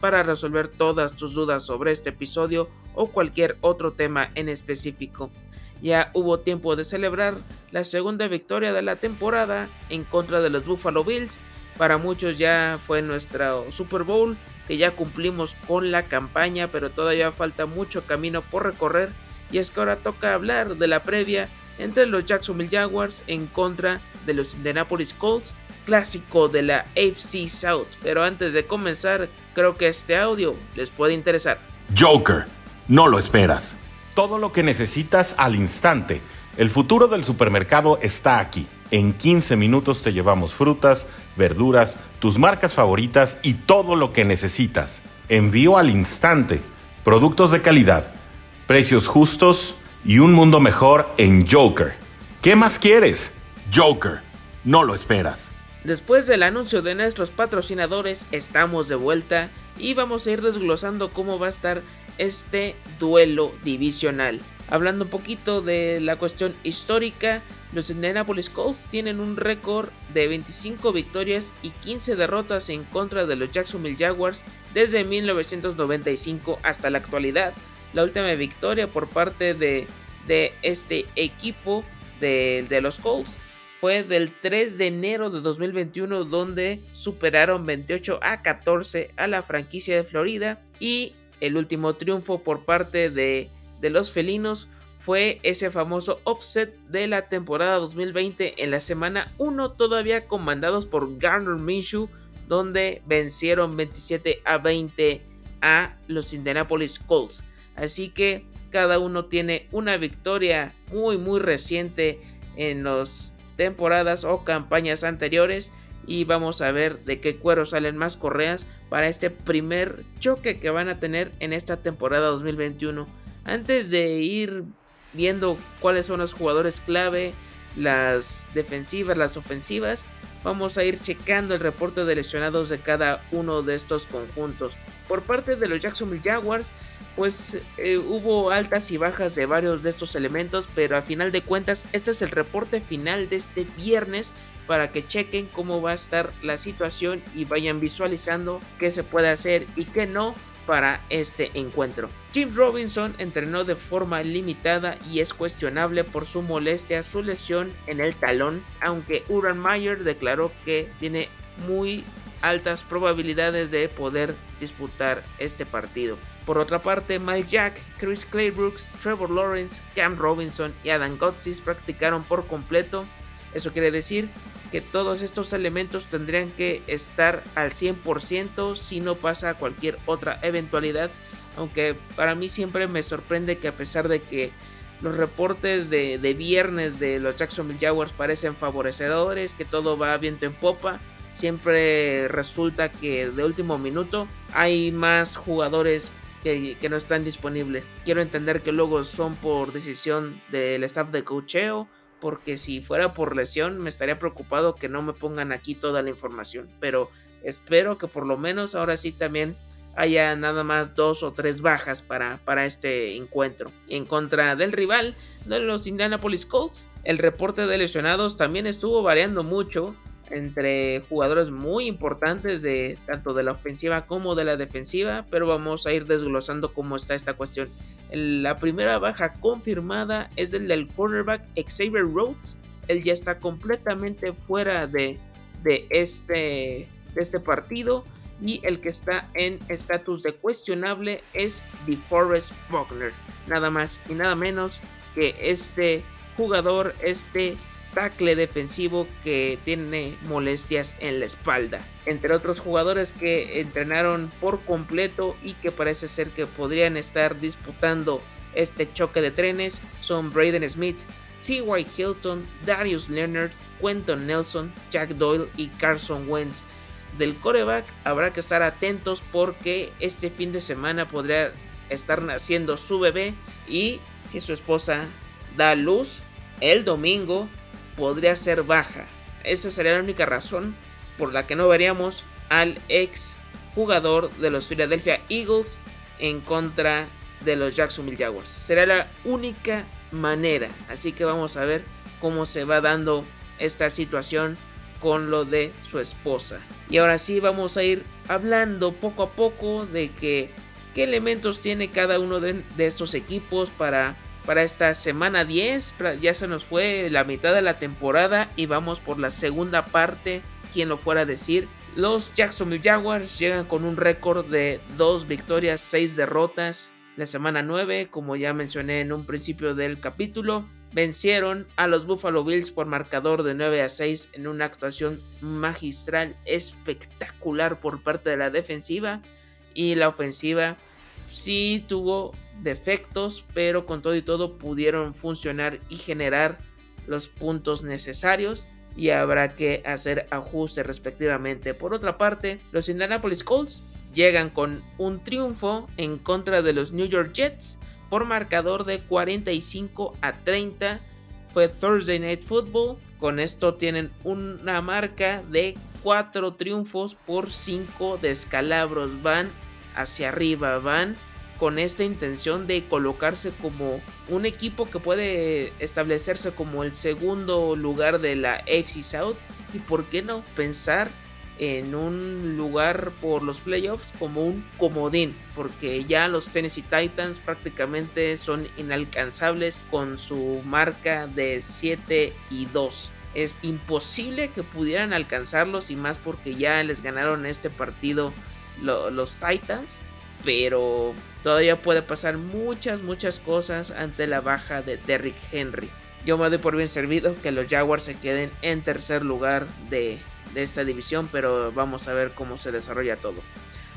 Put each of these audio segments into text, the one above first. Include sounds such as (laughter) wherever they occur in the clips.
para resolver todas tus dudas sobre este episodio o cualquier otro tema en específico. Ya hubo tiempo de celebrar la segunda victoria de la temporada en contra de los Buffalo Bills. Para muchos ya fue nuestro Super Bowl, que ya cumplimos con la campaña, pero todavía falta mucho camino por recorrer. Y es que ahora toca hablar de la previa entre los Jacksonville Jaguars en contra de los Indianapolis Colts, clásico de la AFC South. Pero antes de comenzar, Creo que este audio les puede interesar. Joker, no lo esperas. Todo lo que necesitas al instante. El futuro del supermercado está aquí. En 15 minutos te llevamos frutas, verduras, tus marcas favoritas y todo lo que necesitas. Envío al instante. Productos de calidad, precios justos y un mundo mejor en Joker. ¿Qué más quieres? Joker, no lo esperas. Después del anuncio de nuestros patrocinadores, estamos de vuelta y vamos a ir desglosando cómo va a estar este duelo divisional. Hablando un poquito de la cuestión histórica, los Indianapolis Colts tienen un récord de 25 victorias y 15 derrotas en contra de los Jacksonville Jaguars desde 1995 hasta la actualidad. La última victoria por parte de, este equipo de los Colts fue del 3 de enero de 2021 donde superaron 28 a 14 a la franquicia de Florida y el último triunfo por parte de, de los felinos fue ese famoso offset de la temporada 2020 en la semana 1 todavía comandados por Garner Minshew donde vencieron 27 a 20 a los Indianapolis Colts. Así que cada uno tiene una victoria muy muy reciente en los temporadas o campañas anteriores y vamos a ver de qué cuero salen más correas para este primer choque que van a tener en esta temporada 2021. Antes de ir viendo cuáles son los jugadores clave, las defensivas, las ofensivas, vamos a ir checando el reporte de lesionados de cada uno de estos conjuntos. Por parte de los Jacksonville Jaguars, pues eh, hubo altas y bajas de varios de estos elementos, pero a final de cuentas este es el reporte final de este viernes para que chequen cómo va a estar la situación y vayan visualizando qué se puede hacer y qué no para este encuentro. Jim Robinson entrenó de forma limitada y es cuestionable por su molestia, su lesión en el talón, aunque Uran Mayer declaró que tiene muy altas probabilidades de poder disputar este partido. Por otra parte, Mike Jack, Chris Claybrooks, Trevor Lawrence, Cam Robinson y Adam Gotsis practicaron por completo. Eso quiere decir que todos estos elementos tendrían que estar al 100% si no pasa cualquier otra eventualidad. Aunque para mí siempre me sorprende que a pesar de que los reportes de, de viernes de los Jacksonville Jaguars parecen favorecedores, que todo va viento en popa, siempre resulta que de último minuto hay más jugadores que, no están disponibles. Quiero entender que luego son por decisión del staff de cocheo, porque si fuera por lesión me estaría preocupado que no me pongan aquí toda la información. Pero espero que por lo menos ahora sí también haya nada más dos o tres bajas para, para este encuentro. En contra del rival de los Indianapolis Colts, el reporte de lesionados también estuvo variando mucho entre jugadores muy importantes de tanto de la ofensiva como de la defensiva, pero vamos a ir desglosando cómo está esta cuestión. La primera baja confirmada es el del cornerback Xavier Rhodes. Él ya está completamente fuera de, de, este, de este partido. Y el que está en estatus de cuestionable es DeForest Buckner. Nada más y nada menos que este jugador, este tackle defensivo que tiene molestias en la espalda. Entre otros jugadores que entrenaron por completo y que parece ser que podrían estar disputando este choque de trenes son Braden Smith, T.Y. Hilton, Darius Leonard, Quentin Nelson, Jack Doyle y Carson Wentz. Del coreback habrá que estar atentos porque este fin de semana podría estar naciendo su bebé y si su esposa da luz el domingo podría ser baja. Esa sería la única razón por la que no veríamos al ex jugador de los Philadelphia Eagles en contra de los Jacksonville Jaguars. Será la única manera. Así que vamos a ver cómo se va dando esta situación con lo de su esposa. Y ahora sí vamos a ir hablando poco a poco de que qué elementos tiene cada uno de, de estos equipos para para esta semana 10. Ya se nos fue la mitad de la temporada y vamos por la segunda parte. Quien lo fuera a decir. Los Jacksonville Jaguars llegan con un récord de 2 victorias, 6 derrotas. La semana 9, como ya mencioné en un principio del capítulo, vencieron a los Buffalo Bills por marcador de 9 a 6 en una actuación magistral, espectacular por parte de la defensiva y la ofensiva sí tuvo defectos, pero con todo y todo pudieron funcionar y generar los puntos necesarios y habrá que hacer ajustes respectivamente. Por otra parte, los Indianapolis Colts llegan con un triunfo en contra de los New York Jets por marcador de 45 a 30. Fue Thursday Night Football. Con esto tienen una marca de 4 triunfos por 5 descalabros. Van hacia arriba, van con esta intención de colocarse como un equipo que puede establecerse como el segundo lugar de la AFC South y por qué no pensar en un lugar por los playoffs como un comodín, porque ya los Tennessee Titans prácticamente son inalcanzables con su marca de 7 y 2. Es imposible que pudieran alcanzarlos y más porque ya les ganaron este partido los Titans pero todavía puede pasar muchas, muchas cosas ante la baja de Derrick Henry. Yo me doy por bien servido que los Jaguars se queden en tercer lugar de, de esta división, pero vamos a ver cómo se desarrolla todo.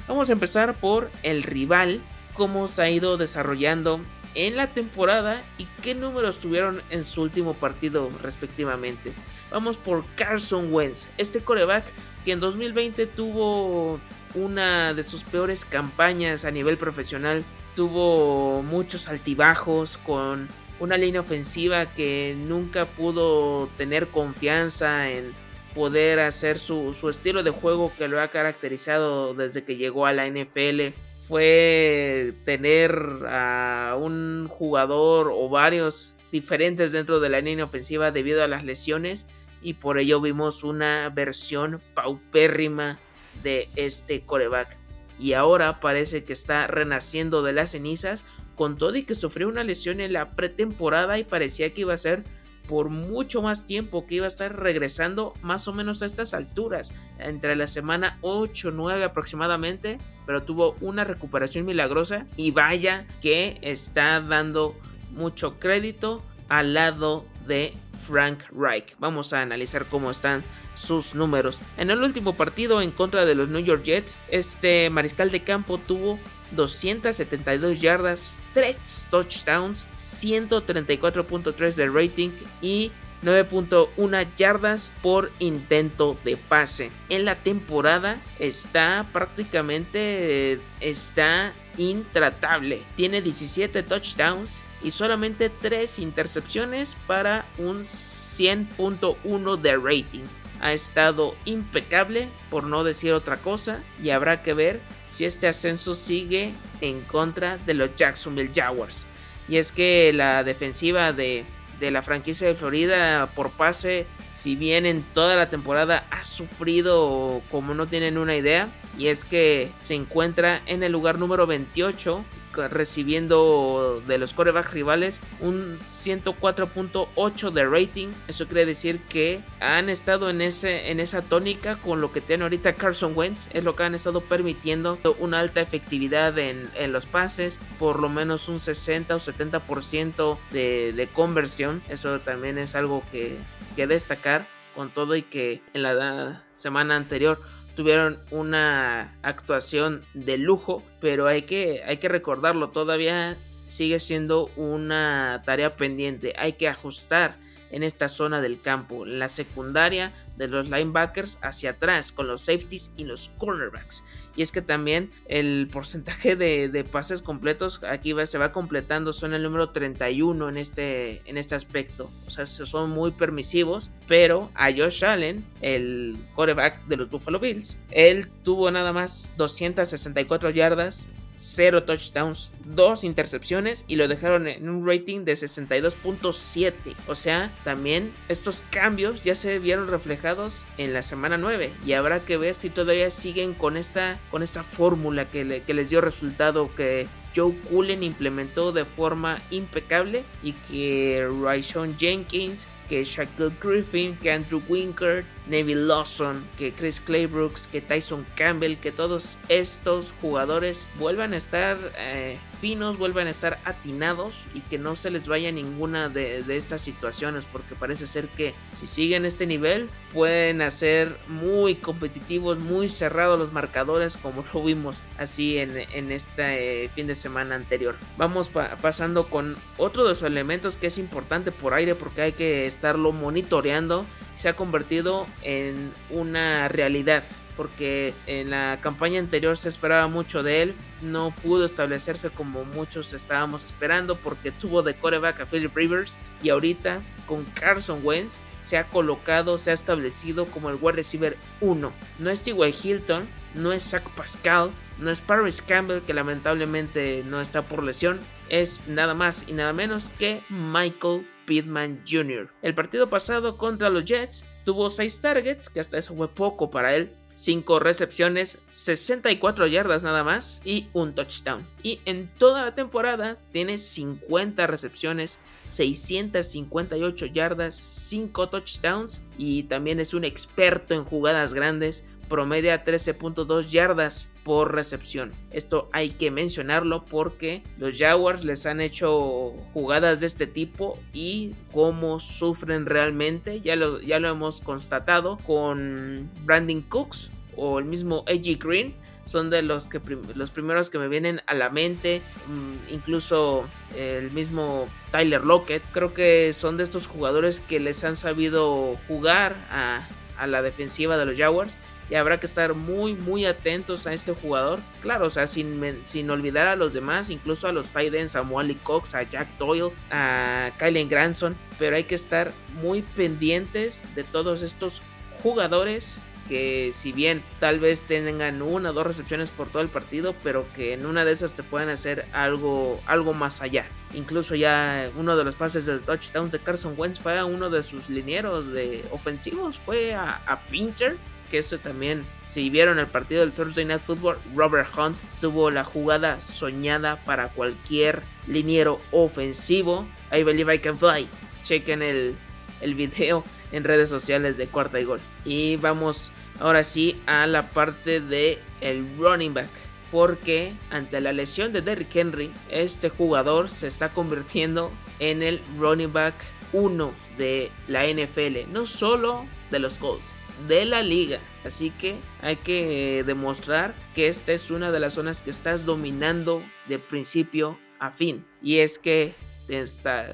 Vamos a empezar por el rival, cómo se ha ido desarrollando en la temporada y qué números tuvieron en su último partido respectivamente. Vamos por Carson Wentz, este coreback que en 2020 tuvo una de sus peores campañas a nivel profesional. Tuvo muchos altibajos con una línea ofensiva que nunca pudo tener confianza en poder hacer su, estilo de juego que lo ha caracterizado desde que llegó a la NFL. Fue tener a un jugador o varios diferentes dentro de la línea ofensiva debido a las lesiones y por ello vimos una versión paupérrima de este coreback. Y ahora parece que está renaciendo de las cenizas con todo y que sufrió una lesión en la pretemporada y parecía que iba a ser por mucho más tiempo, que iba a estar regresando más o menos a estas alturas, entre la semana 8, 9 aproximadamente, pero tuvo una recuperación milagrosa y vaya que está dando mucho crédito al lado de Frank Reich. Vamos a analizar cómo están sus números. En el último partido en contra de los New York Jets, este mariscal de campo tuvo 272 yardas, 3 touchdowns, 134.3 de rating y 9.1 yardas por intento de pase. En la temporada está prácticamente está intratable. Tiene 17 touchdowns y solamente 3 intercepciones para un 100.1 de rating. Ha estado impecable, por no decir otra cosa, y habrá que ver si este ascenso sigue en contra de los Jacksonville Jaguars. Y es que la defensiva de, de la franquicia de Florida por pase si bien en toda la temporada ha sufrido como no tienen una idea, y es que se encuentra en el lugar número 28 recibiendo de los corebacks rivales un 104.8 de rating. Eso quiere decir que han estado en, ese, en esa tónica con lo que tiene ahorita Carson Wentz. Es lo que han estado permitiendo una alta efectividad en, los pases, por lo menos un 60 o 70% de, de conversión. Eso también es algo que, que destacar con todo y que en la semana anterior tuvieron una actuación de lujo, pero hay que, hay que recordarlo, todavía sigue siendo una tarea pendiente, hay que ajustar en esta zona del campo, la secundaria de los linebackers hacia atrás, con los safeties y los cornerbacks. Y es que también el porcentaje de, pases completos aquí se va completando, son el número 31 en este, en este aspecto. O sea, son muy permisivos, pero a Josh Allen, el quarterback de los Buffalo Bills, él tuvo nada más 264 yardas, 0 touchdowns, 2 intercepciones y lo dejaron en un rating de 62.7. O sea, también estos cambios ya se vieron reflejados en la semana 9 y habrá que ver si todavía siguen con esta, con esta fórmula que, les dio resultado que Joe Cullen implementó de forma impecable y que Rayshon Jenkins, que Shaquille Griffin, que Andrew Winker, Neville Lawson, que Chris Claybrooks, que Tyson Campbell, que todos estos jugadores vuelvan a estar eh, finos, vuelvan a estar atinados y que no se les vaya ninguna de, estas situaciones, porque parece ser que si siguen este nivel pueden hacer muy competitivos, muy cerrados los marcadores, como (laughs) lo vimos así en, este fin de semana anterior. Vamos pasando con otro de los elementos que es importante por aire, porque hay que estarlo monitoreando. Se ha convertido en una realidad porque en la campaña anterior se esperaba mucho de él, no pudo establecerse como muchos estábamos esperando porque tuvo de coreback a Philip Rivers y ahorita con Carson Wentz se ha colocado, se ha establecido como el wide receiver 1. No es T.Y. Hilton, no es Zach Pascal, no es Paris Campbell que lamentablemente no está por lesión, es nada más y nada menos que Michael Pittman Jr. El partido pasado contra los Jets tuvo 6 targets, que hasta eso fue poco para él, 5 recepciones, 64 yardas nada más y un touchdown. Y en toda la temporada tiene 50 recepciones, 658 yardas, 5 touchdowns y también es un experto en jugadas grandes, promedia 13.2 yardas por recepción. Esto hay que mencionarlo porque los Jaguars les han hecho jugadas de este tipo y cómo sufren realmente. Ya lo, ya lo hemos constatado con Brandon Cooks o el mismo AJ Green. Son de los, que los primeros que me vienen a la mente. Mm, incluso el mismo Tyler Lockett. Creo que son de estos jugadores que les han sabido jugar a, a la defensiva de los Jaguars y habrá que estar muy muy atentos a este jugador. Claro, o sea, sin, sin olvidar a los demás, incluso a los tight ends, a Wally Cox, a Jack Doyle, a Kylen Granson, pero hay que estar muy pendientes de todos estos jugadores que si bien tal vez tengan una o dos recepciones por todo el partido, pero que en una de esas te pueden hacer algo, algo más allá. Incluso ya uno de los pases del touchdown de Carson Wentz fue a uno de sus linieros de ofensivos, fue a, a que eso también, si vieron el partido del Thursday Night Football, Robert Hunt tuvo la jugada soñada para cualquier liniero ofensivo. I believe I can fly. Chequen el, el video en redes sociales de cuarta y gol. Y vamos ahora sí a la parte de running back. Porque ante la lesión de Derrick Henry, este jugador se está convirtiendo en el running back 1 de la NFL. No solo de los Colts, de la liga. Así que hay que demostrar que esta es una de las zonas que estás dominando de principio a fin. Y es que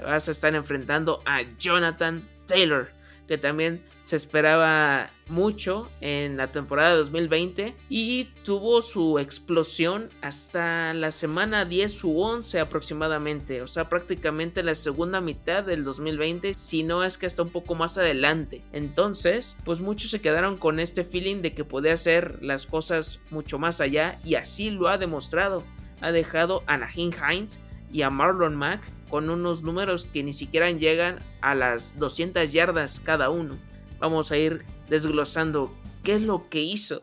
vas a estar enfrentando a Jonathan Taylor que también se esperaba mucho en la temporada de 2020 y tuvo su explosión hasta la semana 10 u 11 aproximadamente, o sea, prácticamente la segunda mitad del 2020, si no es que hasta un poco más adelante. Entonces, pues muchos se quedaron con este feeling de que podía hacer las cosas mucho más allá y así lo ha demostrado. Ha dejado a Nahin Hines y a Marlon Mack con unos números que ni siquiera llegan a las 200 yardas cada uno. vamos a ir desglosando qué es lo que hizo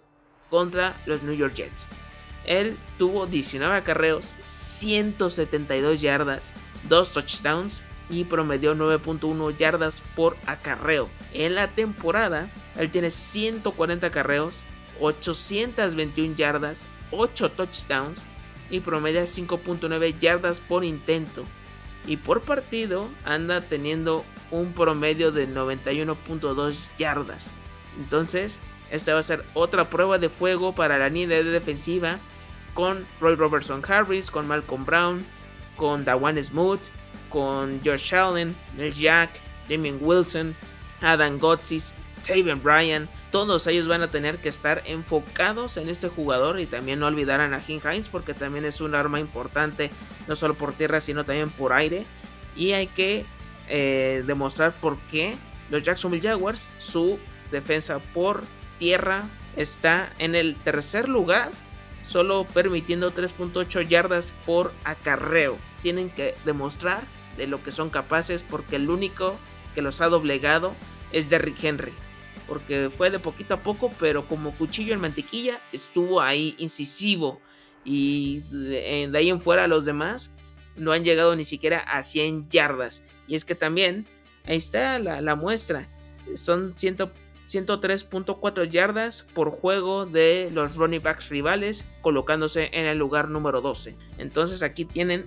contra los New York Jets. Él tuvo 19 acarreos, 172 yardas, 2 touchdowns y promedió 9.1 yardas por acarreo. En la temporada, él tiene 140 acarreos, 821 yardas, 8 touchdowns y promedia 5.9 yardas por intento. Y por partido anda teniendo un promedio de 91.2 yardas. Entonces, esta va a ser otra prueba de fuego para la línea de defensiva con Roy Robertson Harris, con Malcolm Brown, con Dawan Smoot, con Josh Allen, Mel Jack, Damien Wilson, Adam Gotsis, Taven Bryan. Todos ellos van a tener que estar enfocados en este jugador y también no olvidar a Najin Hines porque también es un arma importante no solo por tierra sino también por aire. Y hay que eh, demostrar por qué los Jacksonville Jaguars, su defensa por tierra está en el tercer lugar solo permitiendo 3.8 yardas por acarreo. Tienen que demostrar de lo que son capaces porque el único que los ha doblegado es Derrick Henry. Porque fue de poquito a poco, pero como cuchillo en mantequilla estuvo ahí incisivo. Y de, ahí en fuera los demás no han llegado ni siquiera a 100 yardas. Y es que también, ahí está la, la muestra. Son 100 103.4 yardas por juego de los running backs rivales, colocándose en el lugar número 12. Entonces aquí tienen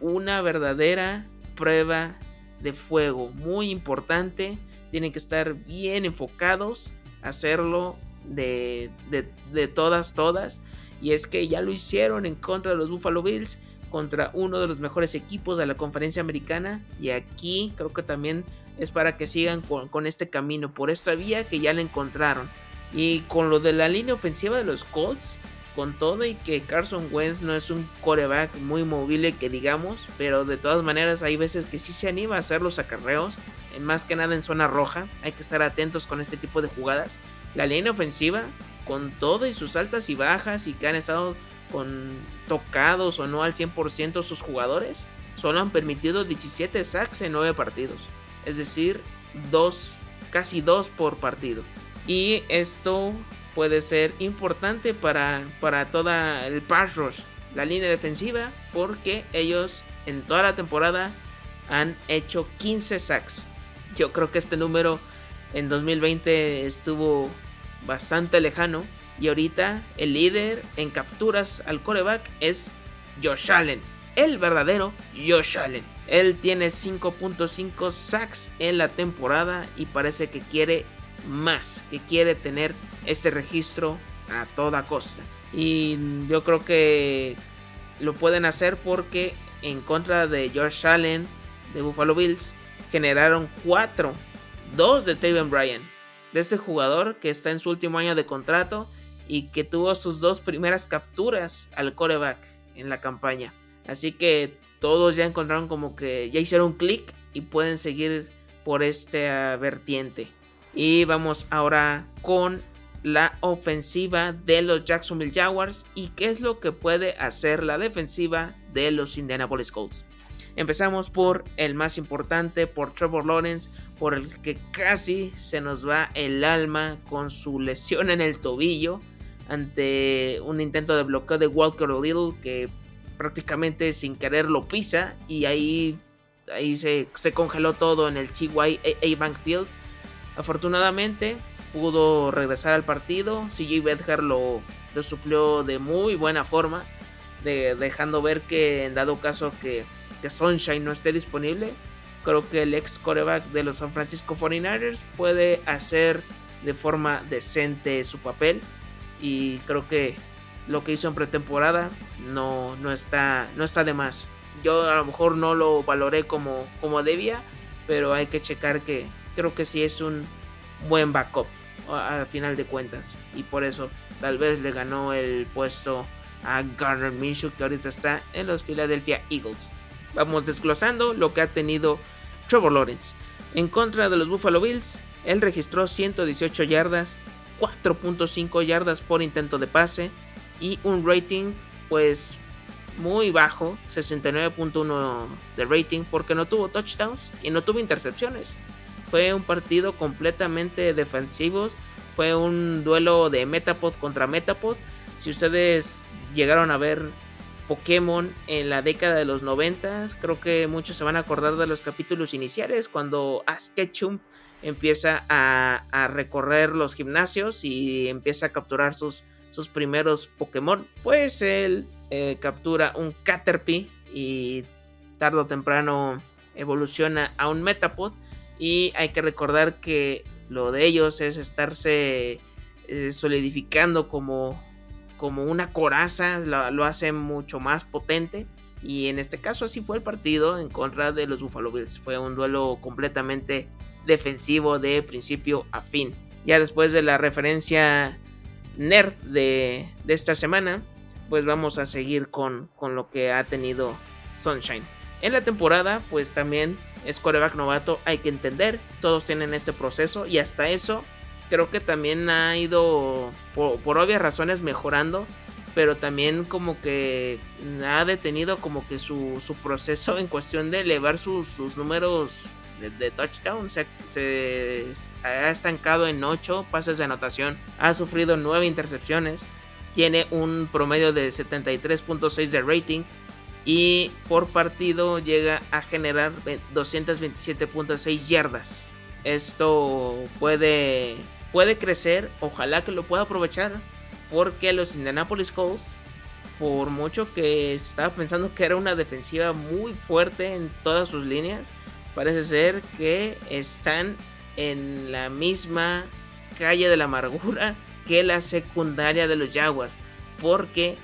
una verdadera prueba de fuego muy importante. Tienen que estar bien enfocados, hacerlo de, de, todas, todas. Y es que ya lo hicieron en contra de los Buffalo Bills, contra uno de los mejores equipos de la conferencia americana. Y aquí creo que también es para que sigan con, este camino, por esta vía que ya le encontraron. Y con lo de la línea ofensiva de los Colts, con todo y que Carson Wentz no es un coreback muy móvil que digamos, pero de todas maneras hay veces que sí se anima a hacer los acarreos, más que nada en zona roja, hay que estar atentos con este tipo de jugadas. La línea ofensiva, con todo y sus altas y bajas y que han estado con tocados o no al 100% sus jugadores, solo han permitido 17 sacks en 9 partidos es decir, dos, casi dos por partido. Y esto puede ser importante para, para toda el pass rush, la línea defensiva, porque ellos en toda la temporada han hecho 15 sacks. Yo creo que este número en 2020 estuvo bastante lejano. Y ahorita el líder en capturas al coreback es Josh Allen, el verdadero Josh Allen. Él tiene 5.5 sacks en la temporada y parece que quiere más, que quiere tener este registro a toda costa. Y yo creo que lo pueden hacer porque en contra de Josh Allen de Buffalo Bills generaron 4, 2 de Taven Bryan, de este jugador que está en su último año de contrato y que tuvo sus dos primeras capturas al coreback en la campaña. Así que todos ya encontraron como que ya hicieron clic y pueden seguir por esta vertiente. Y vamos ahora con la ofensiva de los Jacksonville Jaguars y qué es lo que puede hacer la defensiva de los Indianapolis Colts. Empezamos por el más importante, por Trevor Lawrence, por el que casi se nos va el alma con su lesión en el tobillo ante un intento de bloqueo de Walker Little que prácticamente sin querer lo pisa y ahí, ahí se, congeló todo en el Chihuahua A-Bank Field. Afortunadamente pudo regresar al partido, CJ Bedger lo, lo suplió de muy buena forma, de, dejando ver que en dado caso que, que Sunshine no esté disponible, creo que el ex coreback de los San Francisco 49ers puede hacer de forma decente su papel y creo que lo que hizo en pretemporada no, no, está, no está de más. Yo a lo mejor no lo valoré como, como debía, pero hay que checar que creo que sí es un buen backup a, final de cuentas. Y por eso tal vez le ganó el puesto a Garner Minshew que ahorita está en los Philadelphia Eagles. Vamos desglosando lo que ha tenido Trevor Lawrence. En contra de los Buffalo Bills, él registró 118 yardas, 4.5 yardas por intento de pase, y un rating pues muy bajo, 69.1 de rating porque no tuvo touchdowns y no tuvo intercepciones. fue un partido completamente defensivo. Fue un duelo de Metapod contra Metapod. Si ustedes llegaron a ver Pokémon en la década de los 90, creo que muchos se van a acordar de los capítulos iniciales cuando Ash Ketchum empieza a, recorrer los gimnasios y empieza a capturar sus, sus primeros Pokémon. Pues él eh, captura un Caterpie y tarde o temprano evoluciona a un Metapod. Y hay que recordar que lo de ellos es estarse eh, solidificando como, como una coraza, lo, hace mucho más potente. Y en este caso así fue el partido en contra de los Buffalo Bills. Fue un duelo completamente defensivo de principio a fin. Ya después de la referencia nerd de, de esta semana, pues vamos a seguir con, con lo que ha tenido Sunshine. En la temporada, pues también es coreback novato, hay que entender, todos tienen este proceso y hasta eso creo que también ha ido por, obvias razones mejorando, pero también como que ha detenido como que su, proceso en cuestión de elevar sus, números de, touchdown. Se, se, ha estancado en 8 pases de anotación, ha sufrido 9 intercepciones, tiene un promedio de 73.6 de rating y por partido llega a generar 227.6 yardas. Esto puede, puede crecer, ojalá que lo pueda aprovechar, porque los Indianapolis Colts, por mucho que estaba pensando que era una defensiva muy fuerte en todas sus líneas, parece ser que están en la misma calle de la amargura (laughs) que la secundaria de los Jaguars, porque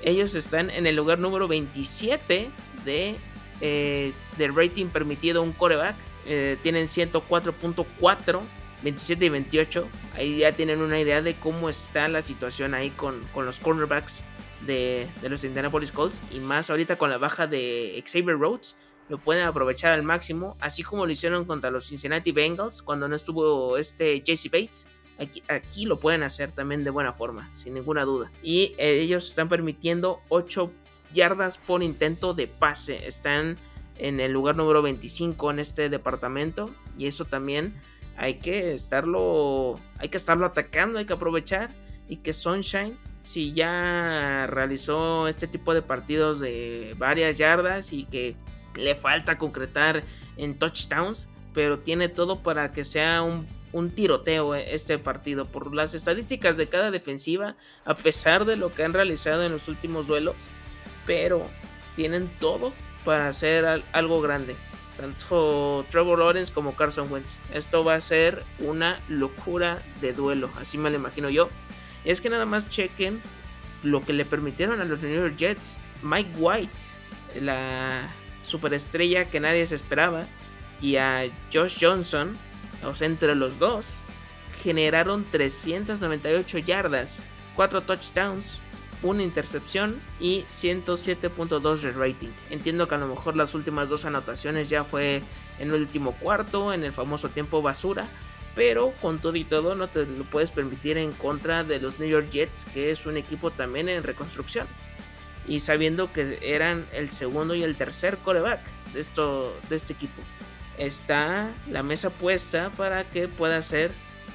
ellos están en el lugar número 27 de, eh, rating permitido un coreback. Eh, tienen 104.4, 27 y 28. Ahí ya tienen una idea de cómo está la situación ahí con, los cornerbacks de, los Indianapolis Colts. Y más ahorita con la baja de Xavier Rhodes. Lo pueden aprovechar al máximo. Así como lo hicieron contra los Cincinnati Bengals. Cuando no estuvo este JC Bates Aquí, lo pueden hacer también de buena forma, sin ninguna duda. Y eh, ellos están permitiendo 8 yardas por intento de pase. Están en el lugar número 25 en este departamento. Y eso también hay que estarlo. Hay que estarlo atacando, hay que aprovechar. Y que Sunshine, si ya realizó este tipo de partidos de varias yardas y que le falta concretar en touchdowns. Pero tiene todo para que sea un un tiroteo este partido por las estadísticas de cada defensiva, a pesar de lo que han realizado en los últimos duelos, pero tienen todo para hacer algo grande. Tanto Trevor Lawrence como Carson Wentz. Esto va a ser una locura de duelo, así me lo imagino yo. Es que nada más chequen lo que le permitieron a los New York Jets. Mike White, la superestrella que nadie se esperaba, y a Josh Johnson, o sea, entre los dos, generaron 398 yardas, 4 touchdowns, una intercepción y 107.2 de rating. Entiendo que a lo mejor las últimas dos anotaciones ya fue en el último cuarto, en el famoso tiempo basura, pero con todo y todo no te lo puedes permitir en contra de los New York Jets, que es un equipo también en reconstrucción. Y sabiendo que eran el segundo y el tercer coreback de, esto, de este equipo está la mesa puesta para que pueda ser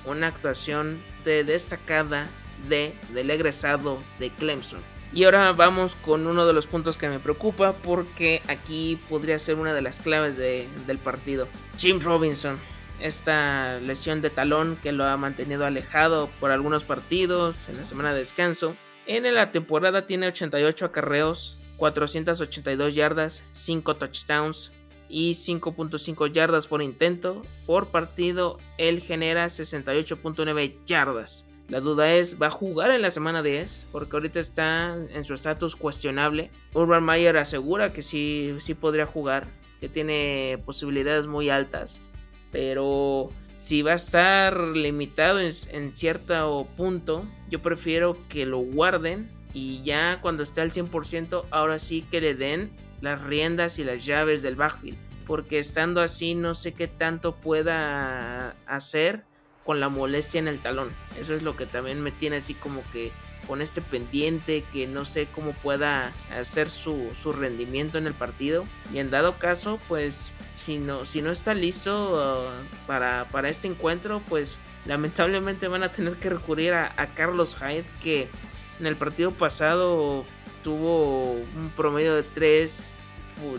una actuación de destacada de, del egresado de Clemson. Y ahora vamos con uno de los puntos que me preocupa porque aquí podría ser una de las claves del partido. Jim Robinson, esta lesión de talón que lo ha mantenido alejado por algunos partidos en la semana de descanso. En la temporada tiene 88 acarreos, 482 yardas, 5 touchdowns, y 5.5 yardas por intento. Por partido, él genera 68.9 yardas. La duda es, ¿va a jugar en la semana 10? Porque ahorita está en su estatus cuestionable. Urban Meyer asegura que sí, sí podría jugar, que tiene posibilidades muy altas. Pero si va a estar limitado en, en cierto punto, yo prefiero que lo guarden y ya cuando esté al 100%, ahora sí que le den las riendas y las llaves del backfield. Porque estando así no sé qué tanto pueda hacer con la molestia en el talón. Eso es lo que también me tiene así como que con este pendiente que no sé cómo pueda hacer su, su rendimiento en el partido. Y en dado caso, pues si no, si no está listo uh, para, para, este encuentro, pues lamentablemente van a tener que recurrir a, Carlos Hyde que en el partido pasado tuvo un promedio de 3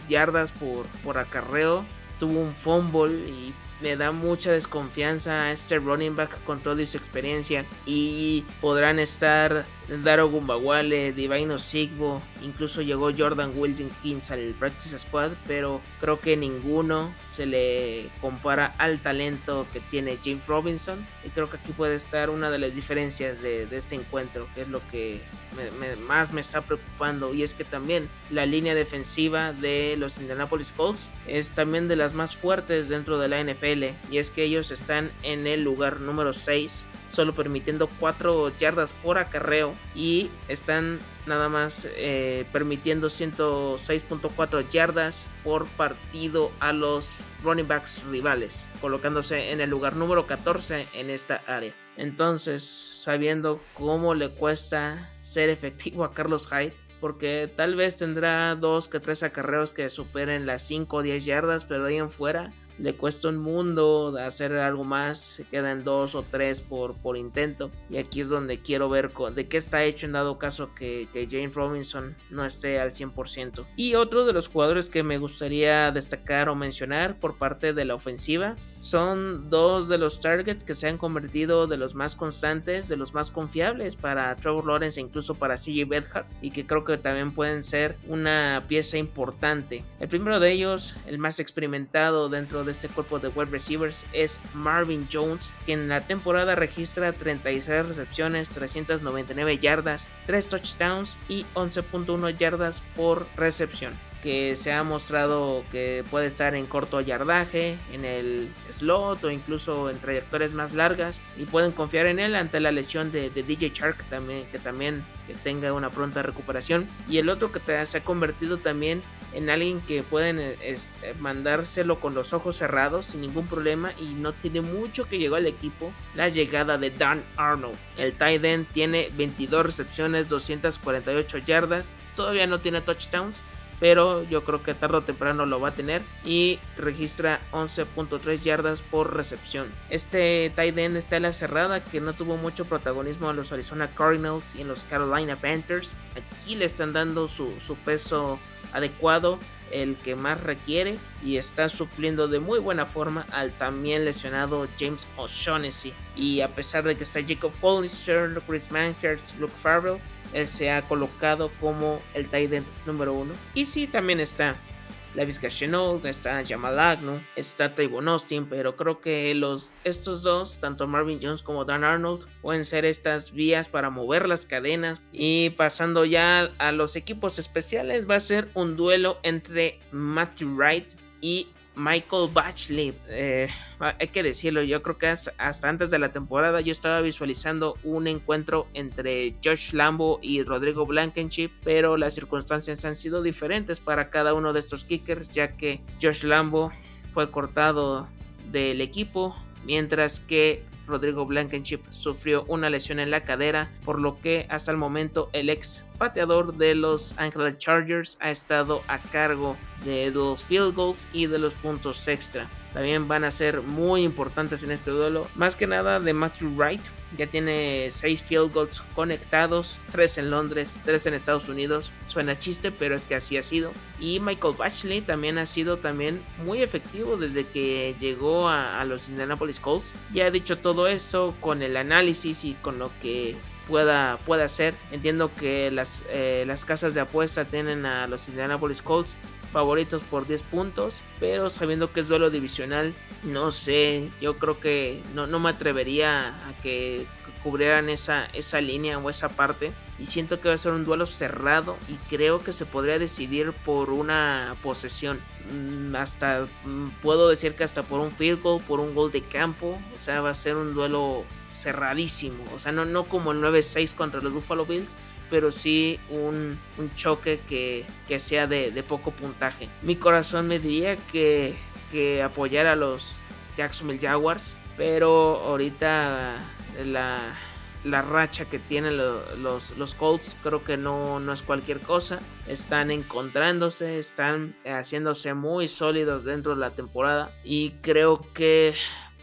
yardas por, por acarreo, tuvo un fumble y me da mucha desconfianza a este running back con toda su experiencia y podrán estar Daro Gumbawale, Divino Sigbo, incluso llegó Jordan Wilkins al Practice Squad, pero creo que ninguno se le compara al talento que tiene James Robinson. Y creo que aquí puede estar una de las diferencias de, este encuentro, que es lo que más me está preocupando. Y es que también la línea defensiva de los Indianapolis Colts es también de las más fuertes dentro de la NFL. Y es que ellos están en el lugar número 6 solo permitiendo 4 yardas por acarreo y están nada más eh, permitiendo 106.4 yardas por partido a los running backs rivales, colocándose en el lugar número 14 en esta área. Entonces, sabiendo cómo le cuesta ser efectivo a Carlos Hyde, porque tal vez tendrá 2 que 3 acarreos que superen las 5 o 10 yardas, pero de ahí en fuera le cuesta un mundo hacer algo más, se quedan dos o tres por, por intento. Y aquí es donde quiero ver de qué está hecho en dado caso que, que James Robinson no esté al 100%. Y otro de los jugadores que me gustaría destacar o mencionar por parte de la ofensiva son dos de los targets que se han convertido de los más constantes, de los más confiables para Trevor Lawrence e incluso para CJ Bedhart y que creo que también pueden ser una pieza importante. El primero de ellos, el más experimentado dentro de este cuerpo de wide receivers es Marvin Jones, que en la temporada registra 36 recepciones, 399 yardas, 3 touchdowns y 11.1 yardas por recepción que se ha mostrado que puede estar en corto yardaje, en el slot o incluso en trayectorias más largas y pueden confiar en él ante la lesión de, DJ Shark también, que también que tenga una pronta recuperación y el otro que se ha convertido también en alguien que pueden eh, eh, mandárselo con los ojos cerrados sin ningún problema y no tiene mucho que llegó al equipo la llegada de Dan Arnold. El tight end tiene 22 recepciones, 248 yardas, todavía no tiene touchdowns, pero yo creo que tarde o temprano lo va a tener y registra 11.3 yardas por recepción. Este tight end está en la cerrada que no tuvo mucho protagonismo a los Arizona Cardinals y en los Carolina Panthers. Aquí le están dando su, peso adecuado el que más requiere y está supliendo de muy buena forma al también lesionado James O'Shaughnessy. Y a pesar de que está Jacob Hollister, Chris Manhurst, Luke Farrell, él se ha colocado como el tight end número uno. Y sí, también está Vizca Chenault, está Jamal Agnew, está Trayvon Austin, pero creo que los, estos dos, tanto Marvin Jones como Dan Arnold, pueden ser estas vías para mover las cadenas. Y pasando ya a los equipos especiales, va a ser un duelo entre Matthew Wright y Michael Batchley. Eh, hay que decirlo, yo creo que hasta antes de la temporada yo estaba visualizando un encuentro entre Josh Lambo y Rodrigo Blankenship, pero las circunstancias han sido diferentes para cada uno de estos kickers, ya que Josh Lambo fue cortado del equipo, mientras que Rodrigo Blankenship sufrió una lesión en la cadera, por lo que hasta el momento el ex pateador de los Angeles Chargers ha estado a cargo de los field goals y de los puntos extra también van a ser muy importantes en este duelo. Más que nada de Matthew Wright, ya tiene 6 field goals conectados, 3 en Londres, 3 en Estados Unidos. Suena chiste, pero es que así ha sido. Y Michael Bashley también ha sido también muy efectivo desde que llegó a, los Indianapolis Colts. Ya he dicho todo esto con el análisis y con lo que pueda, pueda hacer. Entiendo que las, eh, las casas de apuesta tienen a los Indianapolis Colts favoritos por 10 puntos, pero sabiendo que es duelo divisional, no sé, yo creo que no, no me atrevería a que cubrieran esa, esa línea o esa parte. Y siento que va a ser un duelo cerrado y creo que se podría decidir por una posesión. Mm, hasta mm, puedo decir que hasta por un field goal, por un gol de campo. O sea, va a ser un duelo cerradísimo. O sea, no, no como el 9-6 contra los Buffalo Bills, pero sí un, choque que, sea de, poco puntaje. Mi corazón me diría que, que apoyar a los Jacksonville Jaguars, pero ahorita la, la racha que tienen los, los, Colts creo que no, no es cualquier cosa. Están encontrándose, están haciéndose muy sólidos dentro de la temporada y creo que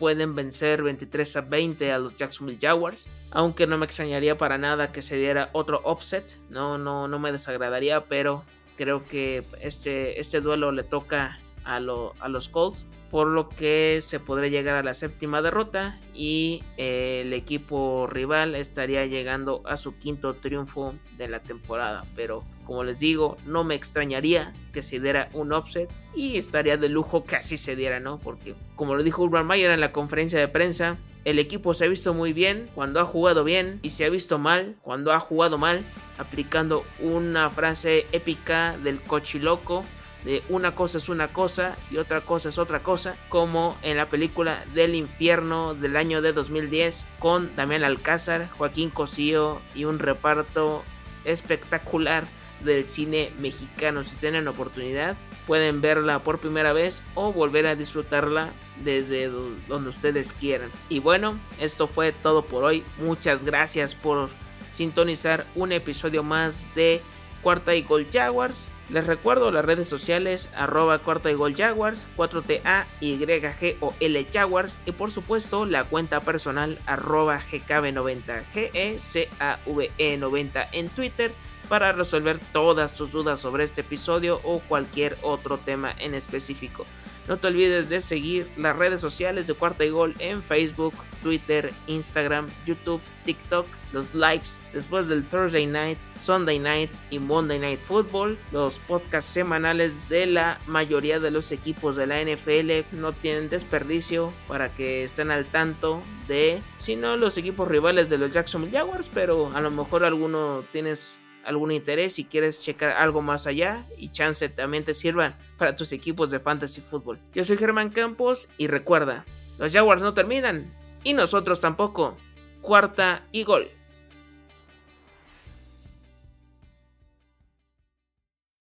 pueden vencer 23 a 20 a los Jacksonville Jaguars. Aunque no me extrañaría para nada que se diera otro offset. No, no, no me desagradaría, pero creo que este, este duelo le toca a, a los Colts por lo que se podría llegar a la séptima derrota y eh, el equipo rival estaría llegando a su quinto triunfo de la temporada. Pero como les digo, no me extrañaría que se diera un offset y estaría de lujo que así se diera, ¿no? Porque como lo dijo Urban Mayer en la conferencia de prensa, el equipo se ha visto muy bien cuando ha jugado bien y se ha visto mal cuando ha jugado mal, aplicando una frase épica del cochiloco de una cosa es una cosa y otra cosa es otra cosa, como en la película del infierno del año de 2010 con Damián Alcázar, Joaquín Cosío y un reparto espectacular del cine mexicano. Si tienen oportunidad, pueden verla por primera vez o volver a disfrutarla desde donde ustedes quieran. Y bueno, esto fue todo por hoy. Muchas gracias por sintonizar un episodio más de Cuarta y Gol Jaguars. Les recuerdo las redes sociales arroba cuarta y gol Jaguars, 4TA, YG o L Jaguars y por supuesto la cuenta personal arroba GKB90, GECAVE90 en Twitter para resolver todas tus dudas sobre este episodio o cualquier otro tema en específico. No te olvides de seguir las redes sociales de Cuarta y Gol en Facebook, Twitter, Instagram, YouTube, TikTok, los lives después del Thursday Night, Sunday Night y Monday Night Football. Los podcasts semanales de la mayoría de los equipos de la NFL no tienen desperdicio para que estén al tanto de, si no los equipos rivales de los Jacksonville Jaguars, pero a lo mejor alguno tienes algún interés y quieres checar algo más allá y chance también te sirvan para tus equipos de fantasy fútbol. Yo soy Germán Campos y recuerda, los Jaguars no terminan y nosotros tampoco. Cuarta y gol.